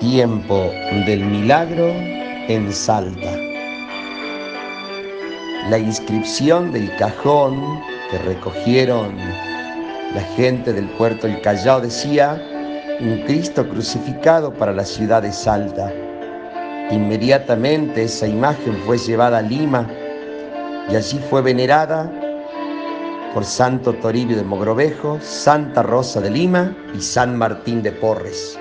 Tiempo del milagro en Salta. La inscripción del cajón que recogieron la gente del puerto El Callao decía, un Cristo crucificado para la ciudad de Salta. Inmediatamente esa imagen fue llevada a Lima y allí fue venerada por Santo Toribio de Mogrovejo, Santa Rosa de Lima y San Martín de Porres.